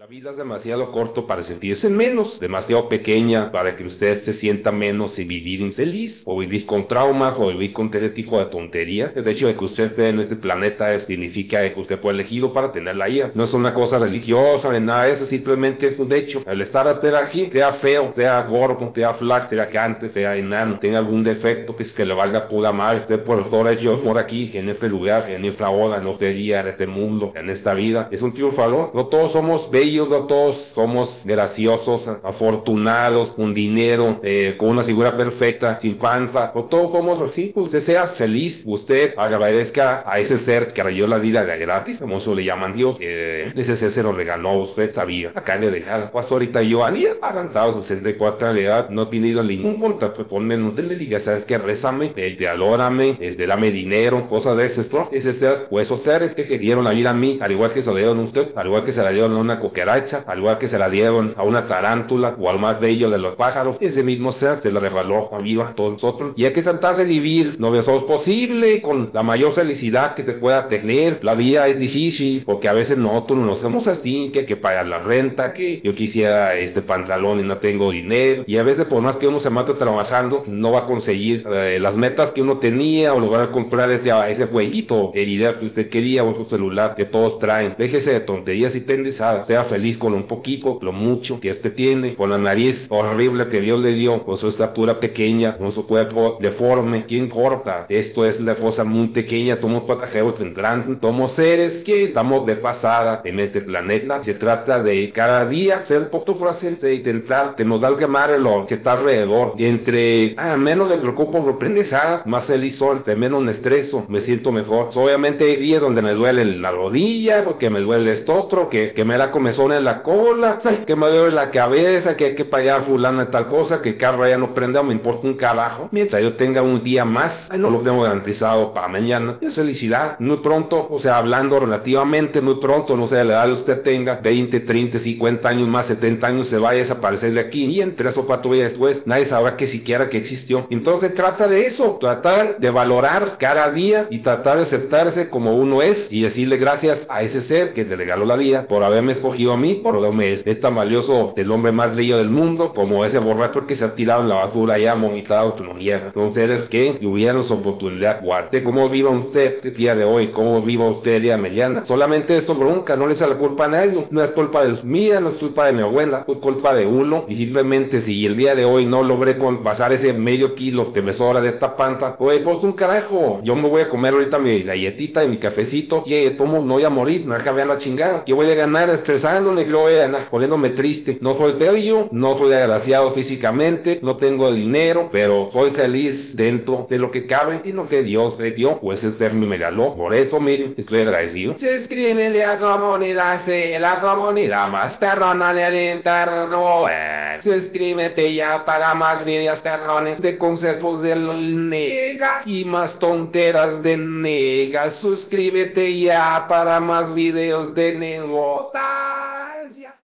La vida es demasiado corto para sentirse menos, demasiado pequeña para que usted se sienta menos y vivir infeliz, o vivir con traumas, o vivir con este tipo de tontería. El hecho de que usted esté en este planeta significa que usted fue elegido para tener la IA. No es una cosa religiosa ni nada de eso, simplemente es un hecho. El estar aquí, sea feo, sea gordo, sea flaco, sea cante, sea enano, tenga algún defecto que es que le valga pura mal, usted por el yo por aquí, en este lugar, en esta hora, en este día, en este mundo, en esta vida, es un triunfador. No todos somos bellos todos somos graciosos, afortunados, un dinero, eh, con una figura perfecta, sin panza, o todos somos así, pues, sea feliz, usted agradezca a ese ser que rayó la vida de gratis, como eso le llaman Dios, ese ser se lo regaló, usted sabía, acá le dejaba, pues ahorita yo, Anías, ha cantado 64 años de edad, no ha tenido ningún contacto con no te le diga, sabes que rezame, eh, te alórame, este, dame dinero, cosas de ese, ¿no? ese ser, o esos seres que dieron la vida a mí, al igual que se lo dieron a usted, al igual que se la dieron a una coquera al igual que se la dieron a una tarántula o al más bello de los pájaros, ese mismo ser se le regaló a viva a todos nosotros. Y hay que tratar de vivir lo mejor posible, con la mayor felicidad que te pueda tener. La vida es difícil, porque a veces nosotros nos hacemos así, que que pagar la renta, que yo quisiera este pantalón y no tengo dinero. Y a veces por más que uno se mate trabajando, no va a conseguir eh, las metas que uno tenía o lograr comprar ese, ese jueguito, el idea que usted quería o su celular que todos traen. Déjese de tonterías y pendejadas. Sea feliz con un poquito, lo mucho que este tiene, con la nariz horrible que Dios le dio, con su estatura pequeña, con su cuerpo deforme, ¿quién corta? Esto es la cosa muy pequeña, somos pasajeros tendrán, somos seres que estamos de pasada en este planeta, se trata de cada día ser poco de intentar que nos da el lo que está alrededor, y entre, ah, menos me preocupo por aprendizaje, más feliz soy, de menos me estreso, me siento mejor. Obviamente hay días donde me duele la rodilla, porque me duele esto otro, que, que me la comezón en la cola, que me duele la cabeza, que hay que pagar fulana tal cosa, que el carro ya no prende, me importa un carajo. Mientras yo tenga un día más, no lo tengo garantizado para mañana. Es felicidad, muy pronto, o sea, hablando relativamente muy pronto, no sé, la edad que usted tenga, 20, 30, 50 años más, 70 años, se vaya a desaparecer de aquí y en tres o cuatro días después, nadie sabrá que siquiera que existió. Entonces trata de eso, tratar de valorar cada día y tratar de aceptarse como uno es y decirle gracias a ese ser que te regaló la vida por haberme escogido a mí, por lo menos es tan valioso del hombre más bello del mundo como ese borracho que se ha tirado en la basura y ha vomitado tu novia. Son seres que tuvieron su oportunidad de cómo viva usted el día de hoy, cómo viva usted día mañana. Solamente eso bronca, no le echa la culpa a nadie. No es culpa de mía, no es culpa de mi abuela, es culpa de uno. Y simplemente si el día de hoy no logré pasar ese medio kilo de mesora de esta panta, pues pues un carajo. Yo me voy a comer ahorita mi galletita y mi cafecito y tomo, no voy a morir, no voy a la chingada. Yo voy a ganar estresándome que lo voy a ganar poniéndome triste. No soy bello, no soy agraciado físicamente, no tengo dinero, pero soy feliz dentro de lo que cabe y lo que Dios me dio, pues este me regaló. Por eso, miren, estoy agradecido. Se escribe de la comunidad, sí, la comunidad más perrona del internet. Suscríbete ya para más videos perrones de consejos del nega y más tonteras de nega. Suscríbete ya para más videos de negota.